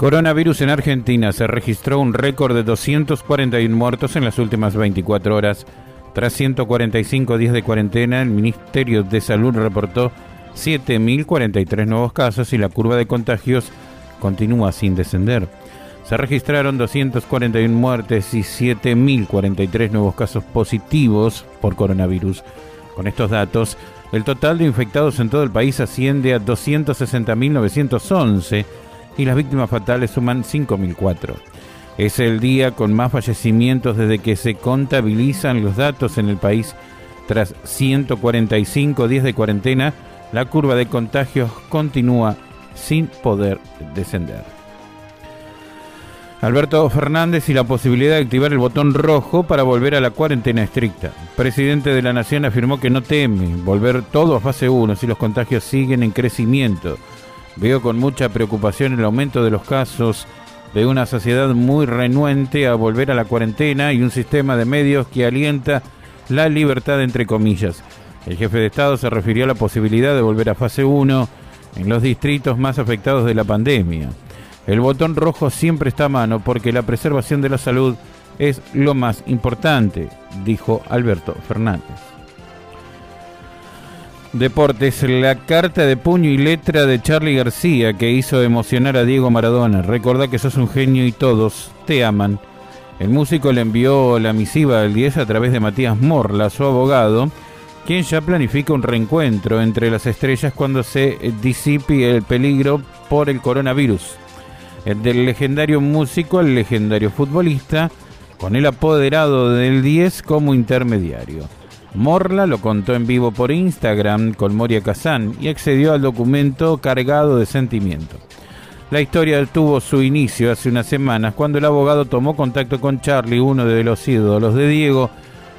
Coronavirus en Argentina. Se registró un récord de 241 muertos en las últimas 24 horas. Tras 145 días de cuarentena, el Ministerio de Salud reportó 7.043 nuevos casos y la curva de contagios continúa sin descender. Se registraron 241 muertes y 7.043 nuevos casos positivos por coronavirus. Con estos datos, el total de infectados en todo el país asciende a 260.911 y las víctimas fatales suman 5.004. Es el día con más fallecimientos desde que se contabilizan los datos en el país. Tras 145 días de cuarentena, la curva de contagios continúa sin poder descender. Alberto Fernández y la posibilidad de activar el botón rojo para volver a la cuarentena estricta. presidente de la Nación afirmó que no teme volver todo a fase 1 si los contagios siguen en crecimiento. Veo con mucha preocupación el aumento de los casos de una sociedad muy renuente a volver a la cuarentena y un sistema de medios que alienta la libertad entre comillas. El jefe de Estado se refirió a la posibilidad de volver a fase 1 en los distritos más afectados de la pandemia. El botón rojo siempre está a mano porque la preservación de la salud es lo más importante, dijo Alberto Fernández. Deportes, la carta de puño y letra de Charlie García que hizo emocionar a Diego Maradona. Recordá que sos un genio y todos te aman. El músico le envió la misiva al 10 a través de Matías Morla, su abogado, quien ya planifica un reencuentro entre las estrellas cuando se disipe el peligro por el coronavirus. El del legendario músico al legendario futbolista, con el apoderado del 10 como intermediario. Morla lo contó en vivo por Instagram con Moria Kazan y accedió al documento cargado de sentimiento. La historia tuvo su inicio hace unas semanas cuando el abogado tomó contacto con Charlie, uno de los ídolos de Diego,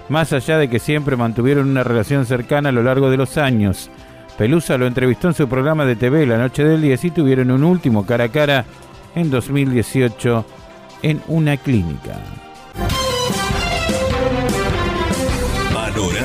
más allá de que siempre mantuvieron una relación cercana a lo largo de los años. Pelusa lo entrevistó en su programa de TV La Noche del 10 y tuvieron un último cara a cara en 2018 en una clínica.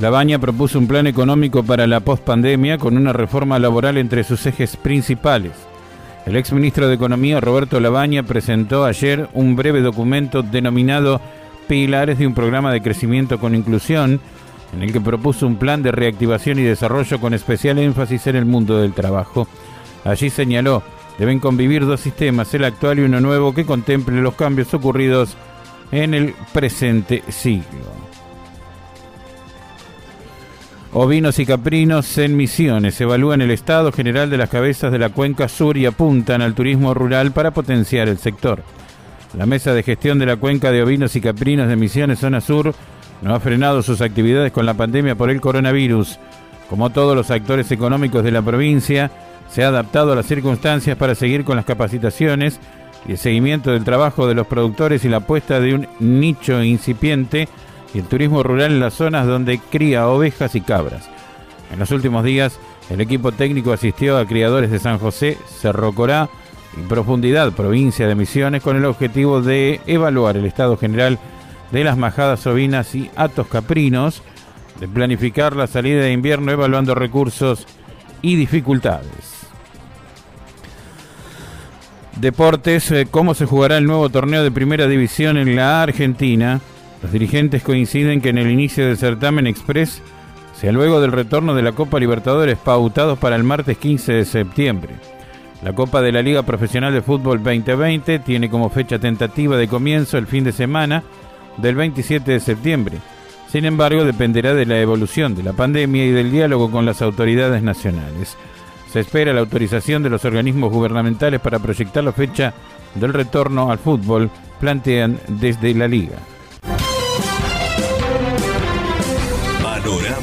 La Baña propuso un plan económico para la pospandemia con una reforma laboral entre sus ejes principales. El exministro de Economía Roberto Labaña presentó ayer un breve documento denominado Pilares de un programa de crecimiento con inclusión, en el que propuso un plan de reactivación y desarrollo con especial énfasis en el mundo del trabajo. Allí señaló, deben convivir dos sistemas, el actual y uno nuevo, que contemple los cambios ocurridos en el presente siglo. Ovinos y caprinos en Misiones evalúan el estado general de las cabezas de la cuenca sur y apuntan al turismo rural para potenciar el sector. La mesa de gestión de la cuenca de ovinos y caprinos de Misiones Zona Sur no ha frenado sus actividades con la pandemia por el coronavirus. Como todos los actores económicos de la provincia, se ha adaptado a las circunstancias para seguir con las capacitaciones y el seguimiento del trabajo de los productores y la apuesta de un nicho incipiente y el turismo rural en las zonas donde cría ovejas y cabras. En los últimos días, el equipo técnico asistió a criadores de San José, Cerro Corá y Profundidad, provincia de Misiones, con el objetivo de evaluar el estado general de las majadas ovinas y atos caprinos, de planificar la salida de invierno evaluando recursos y dificultades. Deportes, eh, ¿cómo se jugará el nuevo torneo de primera división en la Argentina? Los dirigentes coinciden que en el inicio del certamen express sea luego del retorno de la Copa Libertadores pautados para el martes 15 de septiembre. La Copa de la Liga Profesional de Fútbol 2020 tiene como fecha tentativa de comienzo el fin de semana del 27 de septiembre. Sin embargo, dependerá de la evolución de la pandemia y del diálogo con las autoridades nacionales. Se espera la autorización de los organismos gubernamentales para proyectar la fecha del retorno al fútbol, plantean desde la liga.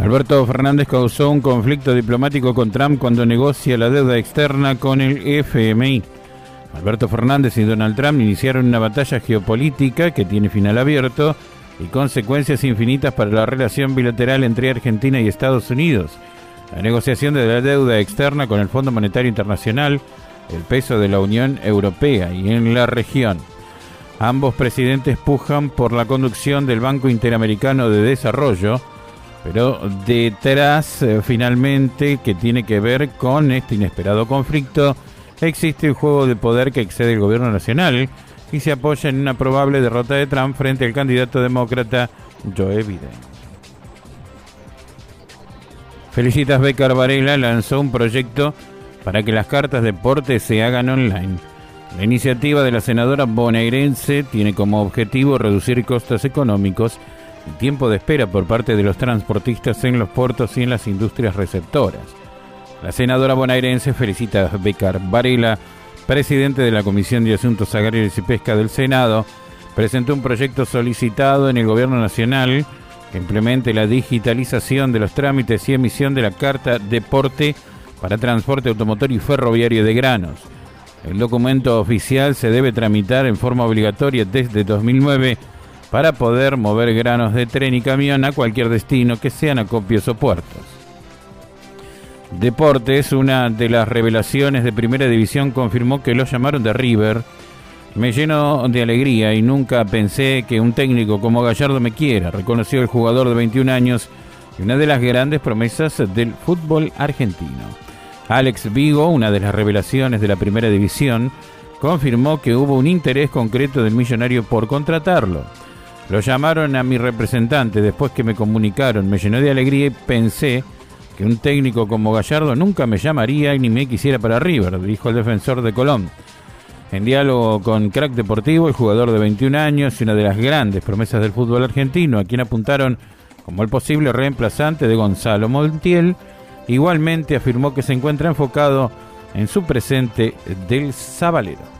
Alberto Fernández causó un conflicto diplomático con Trump cuando negocia la deuda externa con el FMI. Alberto Fernández y Donald Trump iniciaron una batalla geopolítica que tiene final abierto y consecuencias infinitas para la relación bilateral entre Argentina y Estados Unidos. La negociación de la deuda externa con el Fondo Monetario Internacional, el peso de la Unión Europea y en la región. Ambos presidentes pujan por la conducción del Banco Interamericano de Desarrollo, pero detrás, eh, finalmente, que tiene que ver con este inesperado conflicto, existe un juego de poder que excede el gobierno nacional y se apoya en una probable derrota de Trump frente al candidato demócrata Joe Biden. Felicitas Becar Varela lanzó un proyecto para que las cartas de porte se hagan online. La iniciativa de la senadora bonaerense tiene como objetivo reducir costos económicos tiempo de espera por parte de los transportistas en los puertos y en las industrias receptoras. La senadora bonaerense felicita a Becar Varela, presidente de la Comisión de Asuntos Agrarios y Pesca del Senado, presentó un proyecto solicitado en el Gobierno Nacional que implemente la digitalización de los trámites y emisión de la carta deporte para transporte automotor y ferroviario de granos. El documento oficial se debe tramitar en forma obligatoria desde 2009 para poder mover granos de tren y camión a cualquier destino que sean acopios o puertos. Deportes, una de las revelaciones de primera división, confirmó que lo llamaron de River. Me lleno de alegría y nunca pensé que un técnico como Gallardo me quiera, reconoció el jugador de 21 años y una de las grandes promesas del fútbol argentino. Alex Vigo, una de las revelaciones de la primera división, confirmó que hubo un interés concreto del millonario por contratarlo. Lo llamaron a mi representante después que me comunicaron, me llenó de alegría y pensé que un técnico como Gallardo nunca me llamaría y ni me quisiera para River, dijo el defensor de Colón. En diálogo con Crack Deportivo, el jugador de 21 años y una de las grandes promesas del fútbol argentino, a quien apuntaron como el posible reemplazante de Gonzalo Montiel, igualmente afirmó que se encuentra enfocado en su presente del Zabalero.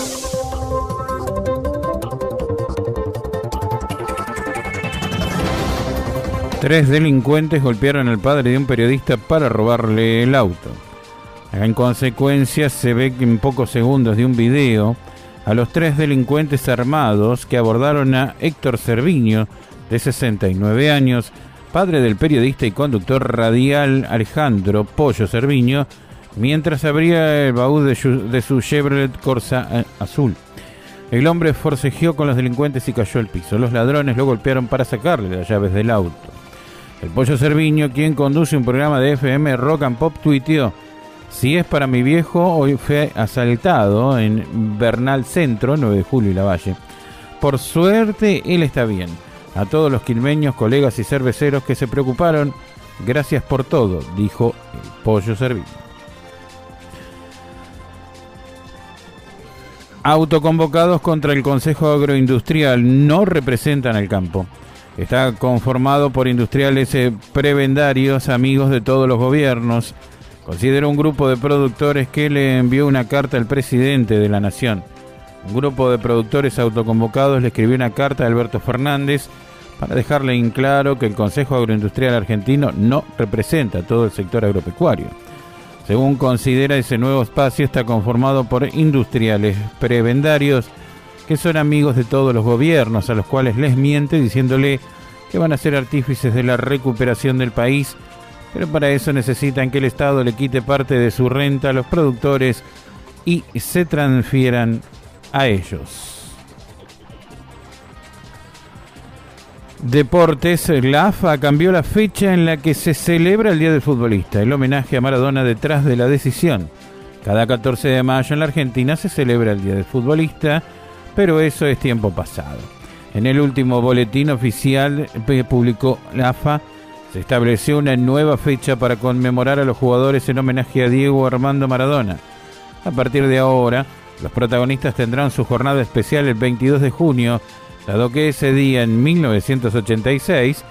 Tres delincuentes golpearon al padre de un periodista para robarle el auto. En consecuencia, se ve que en pocos segundos de un video a los tres delincuentes armados que abordaron a Héctor Cerviño, de 69 años, padre del periodista y conductor radial Alejandro Pollo Cerviño, mientras abría el baúl de su, de su Chevrolet Corsa eh, azul. El hombre forcejeó con los delincuentes y cayó al piso. Los ladrones lo golpearon para sacarle las llaves del auto. El Pollo Cerviño, quien conduce un programa de FM Rock and Pop, tuiteó, si es para mi viejo, hoy fue asaltado en Bernal Centro, 9 de julio y la Valle. Por suerte, él está bien. A todos los quilmeños, colegas y cerveceros que se preocuparon, gracias por todo, dijo el Pollo Cerviño. Autoconvocados contra el Consejo Agroindustrial no representan al campo. Está conformado por industriales eh, prebendarios, amigos de todos los gobiernos. Considera un grupo de productores que le envió una carta al presidente de la Nación. Un grupo de productores autoconvocados le escribió una carta a Alberto Fernández para dejarle en claro que el Consejo Agroindustrial Argentino no representa todo el sector agropecuario. Según considera, ese nuevo espacio está conformado por industriales prebendarios que son amigos de todos los gobiernos, a los cuales les miente diciéndole que van a ser artífices de la recuperación del país, pero para eso necesitan que el Estado le quite parte de su renta a los productores y se transfieran a ellos. Deportes, la AFA cambió la fecha en la que se celebra el Día del Futbolista, el homenaje a Maradona detrás de la decisión. Cada 14 de mayo en la Argentina se celebra el Día del Futbolista, pero eso es tiempo pasado. En el último boletín oficial que publicó la AFA, se estableció una nueva fecha para conmemorar a los jugadores en homenaje a Diego Armando Maradona. A partir de ahora, los protagonistas tendrán su jornada especial el 22 de junio dado que ese día en 1986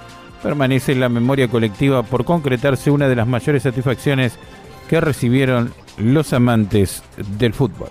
permanece en la memoria colectiva por concretarse una de las mayores satisfacciones que recibieron los amantes del fútbol.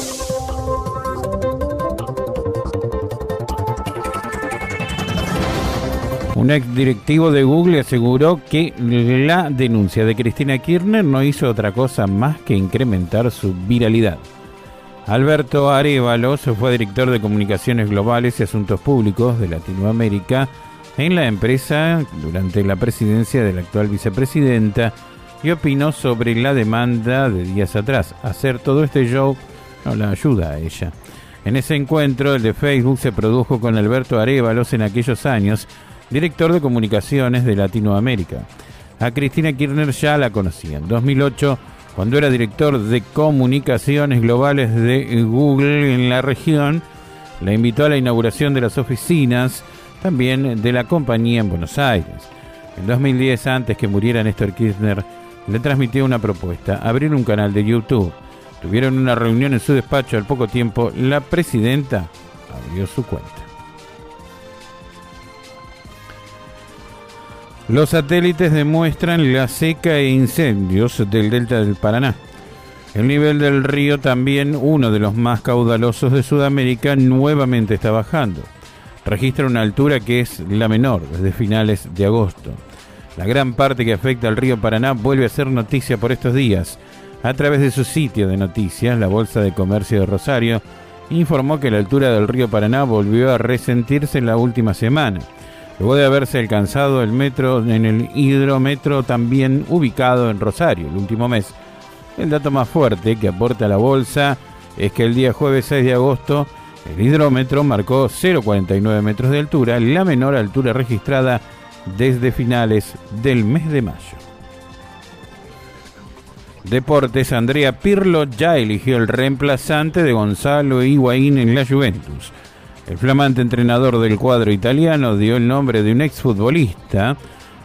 Un ex directivo de Google aseguró que la denuncia de Cristina Kirchner no hizo otra cosa más que incrementar su viralidad. Alberto Arevalos fue director de Comunicaciones Globales y Asuntos Públicos de Latinoamérica en la empresa durante la presidencia de la actual vicepresidenta y opinó sobre la demanda de días atrás. Hacer todo este show no la ayuda a ella. En ese encuentro, el de Facebook se produjo con Alberto Arevalos en aquellos años, director de comunicaciones de Latinoamérica. A Cristina Kirchner ya la conocía. En 2008 cuando era director de comunicaciones globales de Google en la región, la invitó a la inauguración de las oficinas también de la compañía en Buenos Aires. En 2010, antes que muriera Néstor Kirchner, le transmitió una propuesta, abrir un canal de YouTube. Tuvieron una reunión en su despacho al poco tiempo, la presidenta abrió su cuenta. Los satélites demuestran la seca e incendios del delta del Paraná. El nivel del río, también uno de los más caudalosos de Sudamérica, nuevamente está bajando. Registra una altura que es la menor desde finales de agosto. La gran parte que afecta al río Paraná vuelve a ser noticia por estos días. A través de su sitio de noticias, la Bolsa de Comercio de Rosario informó que la altura del río Paraná volvió a resentirse en la última semana luego de haberse alcanzado el metro en el hidrómetro también ubicado en Rosario el último mes. El dato más fuerte que aporta la bolsa es que el día jueves 6 de agosto el hidrómetro marcó 0,49 metros de altura, la menor altura registrada desde finales del mes de mayo. Deportes, Andrea Pirlo ya eligió el reemplazante de Gonzalo Higuaín en la Juventus. El flamante entrenador del cuadro italiano dio el nombre de un exfutbolista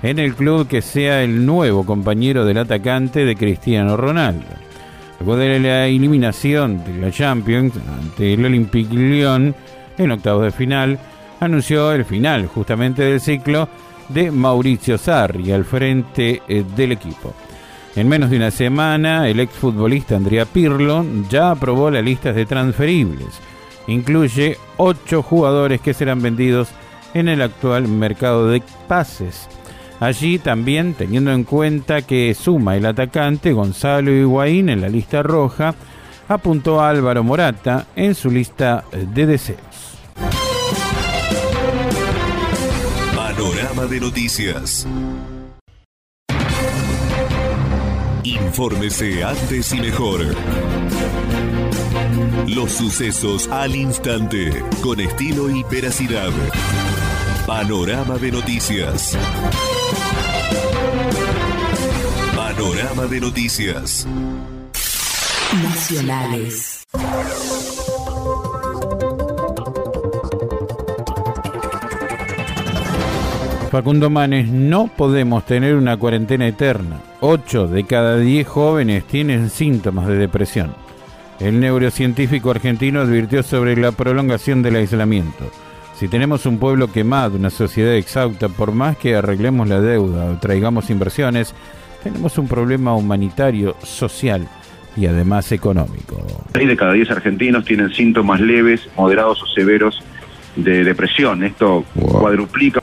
en el club que sea el nuevo compañero del atacante de Cristiano Ronaldo. Luego de la eliminación de la Champions ante el Olympique Lyon en octavos de final, anunció el final justamente del ciclo de Mauricio Sarri al frente eh, del equipo. En menos de una semana, el exfutbolista Andrea Pirlo ya aprobó las listas de transferibles incluye ocho jugadores que serán vendidos en el actual mercado de pases. Allí también, teniendo en cuenta que suma el atacante Gonzalo Higuaín en la lista roja, apuntó a Álvaro Morata en su lista de deseos. Panorama de noticias. Infórmese antes y mejor. Los sucesos al instante, con estilo y veracidad. Panorama de noticias. Panorama de noticias. Nacionales. Facundo Manes, no podemos tener una cuarentena eterna. 8 de cada 10 jóvenes tienen síntomas de depresión. El neurocientífico argentino advirtió sobre la prolongación del aislamiento. Si tenemos un pueblo quemado, una sociedad exhausta, por más que arreglemos la deuda o traigamos inversiones, tenemos un problema humanitario, social y además económico. 6 de cada 10 argentinos tienen síntomas leves, moderados o severos de depresión. Esto cuadruplica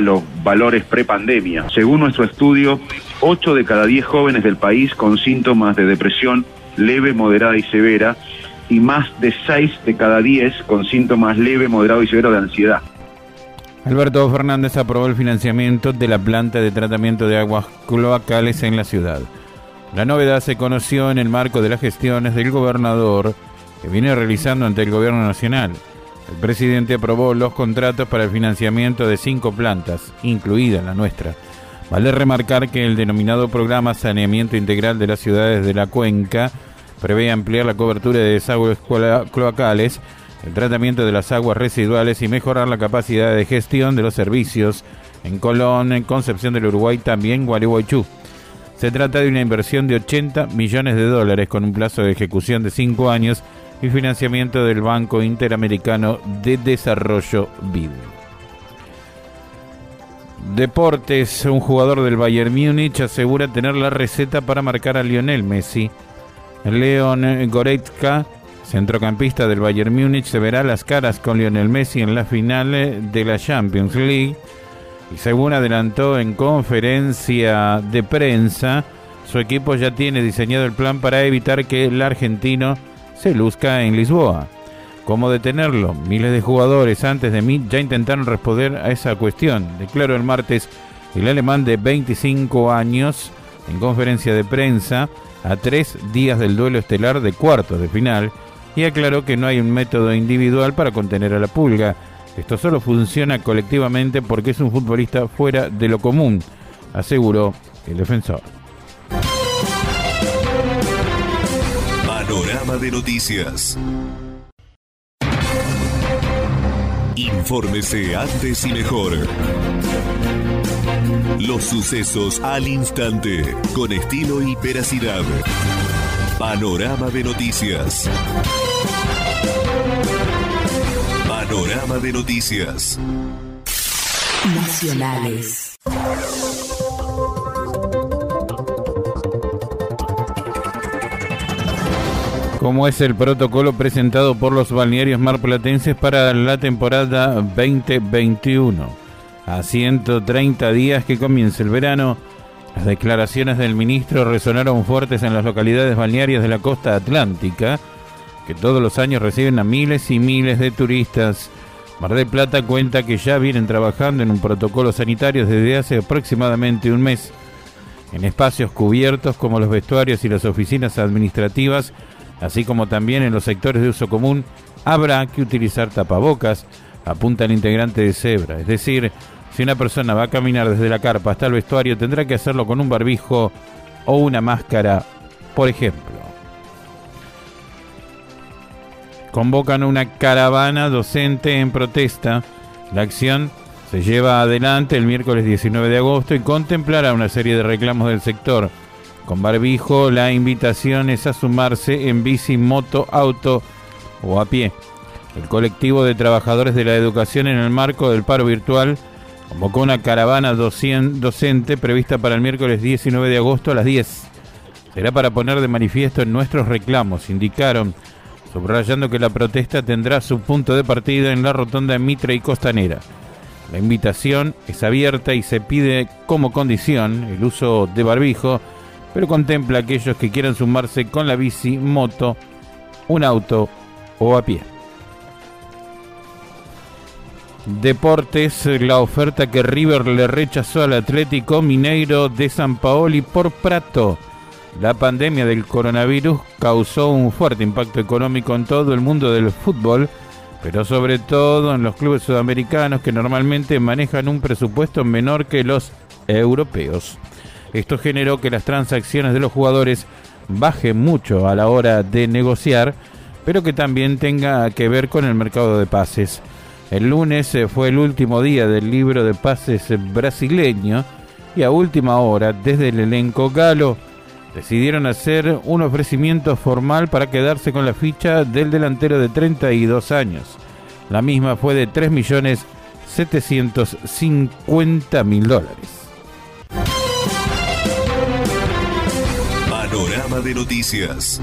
los valores prepandemia. Según nuestro estudio, 8 de cada 10 jóvenes del país con síntomas de depresión leve, moderada y severa, y más de 6 de cada 10 con síntomas leve, moderado y severo de ansiedad. Alberto Fernández aprobó el financiamiento de la planta de tratamiento de aguas cloacales en la ciudad. La novedad se conoció en el marco de las gestiones del gobernador que viene realizando ante el gobierno nacional. El presidente aprobó los contratos para el financiamiento de cinco plantas, incluida la nuestra. Vale remarcar que el denominado programa Saneamiento Integral de las Ciudades de la Cuenca prevé ampliar la cobertura de desagües cloacales, el tratamiento de las aguas residuales y mejorar la capacidad de gestión de los servicios en Colón, en Concepción del Uruguay, también Gualeguaychú. Se trata de una inversión de 80 millones de dólares con un plazo de ejecución de 5 años y financiamiento del Banco Interamericano de Desarrollo BID. Deportes, un jugador del Bayern Múnich asegura tener la receta para marcar a Lionel Messi. Leon Goretzka, centrocampista del Bayern Múnich, se verá las caras con Lionel Messi en la final de la Champions League. Y según adelantó en conferencia de prensa, su equipo ya tiene diseñado el plan para evitar que el argentino se luzca en Lisboa. ¿Cómo detenerlo? Miles de jugadores antes de mí ya intentaron responder a esa cuestión. Declaró el martes el alemán de 25 años en conferencia de prensa a tres días del duelo estelar de cuartos de final y aclaró que no hay un método individual para contener a la pulga. Esto solo funciona colectivamente porque es un futbolista fuera de lo común, aseguró el defensor. Panorama de noticias. Infórmese antes y mejor. Los sucesos al instante, con estilo y veracidad. Panorama de noticias. Panorama de noticias. Nacionales. como es el protocolo presentado por los balnearios marplatenses para la temporada 2021. A 130 días que comience el verano, las declaraciones del ministro resonaron fuertes en las localidades balnearias de la costa atlántica, que todos los años reciben a miles y miles de turistas. Mar del Plata cuenta que ya vienen trabajando en un protocolo sanitario desde hace aproximadamente un mes. En espacios cubiertos como los vestuarios y las oficinas administrativas, así como también en los sectores de uso común, habrá que utilizar tapabocas, apunta el integrante de Zebra. Es decir, si una persona va a caminar desde la carpa hasta el vestuario, tendrá que hacerlo con un barbijo o una máscara, por ejemplo. Convocan una caravana docente en protesta. La acción se lleva adelante el miércoles 19 de agosto y contemplará una serie de reclamos del sector con barbijo, la invitación es a sumarse en bici, moto, auto o a pie. El colectivo de trabajadores de la educación en el marco del paro virtual convocó una caravana docente prevista para el miércoles 19 de agosto a las 10. Será para poner de manifiesto en nuestros reclamos, indicaron, subrayando que la protesta tendrá su punto de partida en la rotonda Mitre y Costanera. La invitación es abierta y se pide como condición el uso de barbijo pero contempla a aquellos que quieran sumarse con la bici, moto, un auto o a pie. Deportes, la oferta que River le rechazó al Atlético Mineiro de San Paoli por Prato. La pandemia del coronavirus causó un fuerte impacto económico en todo el mundo del fútbol, pero sobre todo en los clubes sudamericanos que normalmente manejan un presupuesto menor que los europeos. Esto generó que las transacciones de los jugadores bajen mucho a la hora de negociar, pero que también tenga que ver con el mercado de pases. El lunes eh, fue el último día del libro de pases brasileño y a última hora, desde el elenco galo, decidieron hacer un ofrecimiento formal para quedarse con la ficha del delantero de 32 años. La misma fue de 3.750.000 dólares. Panorama de noticias.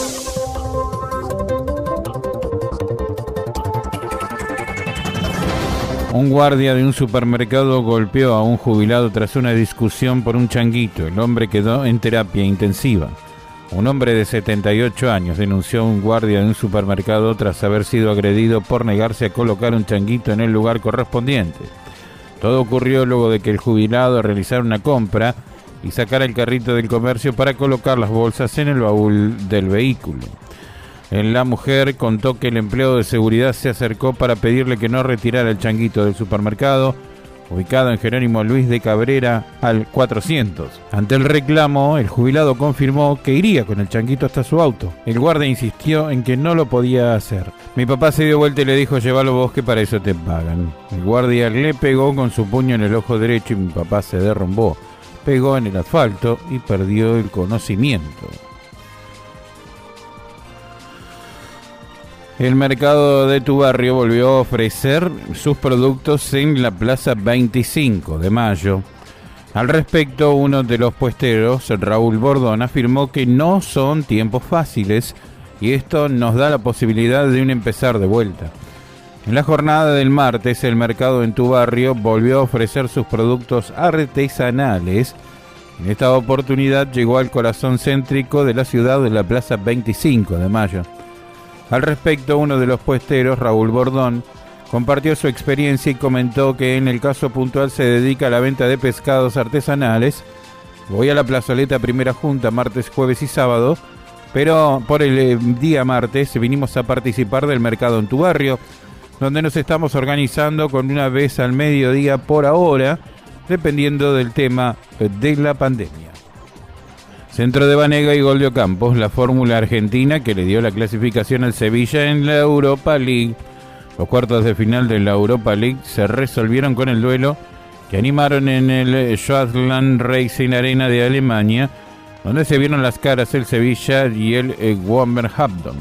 Un guardia de un supermercado golpeó a un jubilado tras una discusión por un changuito. El hombre quedó en terapia intensiva. Un hombre de 78 años denunció a un guardia de un supermercado tras haber sido agredido por negarse a colocar un changuito en el lugar correspondiente. Todo ocurrió luego de que el jubilado realizara una compra y sacara el carrito del comercio para colocar las bolsas en el baúl del vehículo. La mujer contó que el empleado de seguridad se acercó para pedirle que no retirara el changuito del supermercado, ubicado en Jerónimo Luis de Cabrera al 400. Ante el reclamo, el jubilado confirmó que iría con el changuito hasta su auto. El guardia insistió en que no lo podía hacer. Mi papá se dio vuelta y le dijo, llévalo vos que para eso te pagan. El guardia le pegó con su puño en el ojo derecho y mi papá se derrumbó. Pegó en el asfalto y perdió el conocimiento. El mercado de tu barrio volvió a ofrecer sus productos en la Plaza 25 de Mayo. Al respecto, uno de los puesteros, Raúl Bordón, afirmó que no son tiempos fáciles y esto nos da la posibilidad de un empezar de vuelta. En la jornada del martes, el mercado en tu barrio volvió a ofrecer sus productos artesanales. En esta oportunidad llegó al corazón céntrico de la ciudad de la Plaza 25 de Mayo. Al respecto, uno de los puesteros, Raúl Bordón, compartió su experiencia y comentó que en el caso puntual se dedica a la venta de pescados artesanales. Voy a la plazoleta primera junta martes, jueves y sábado, pero por el eh, día martes vinimos a participar del mercado en tu barrio, donde nos estamos organizando con una vez al mediodía por ahora, dependiendo del tema de la pandemia. Centro de Banega y gol de Ocampos, la fórmula argentina que le dio la clasificación al Sevilla en la Europa League. Los cuartos de final de la Europa League se resolvieron con el duelo que animaron en el Schottland Racing Arena de Alemania, donde se vieron las caras el Sevilla y el eh, Wolverhampton.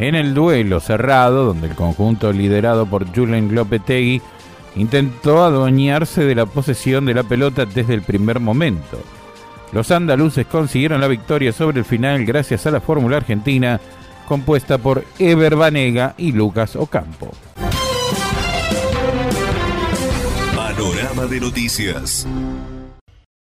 En el duelo cerrado, donde el conjunto liderado por Julen Lopetegui intentó adueñarse de la posesión de la pelota desde el primer momento. Los andaluces consiguieron la victoria sobre el final gracias a la fórmula argentina compuesta por Ever Banega y Lucas Ocampo. Panorama de noticias.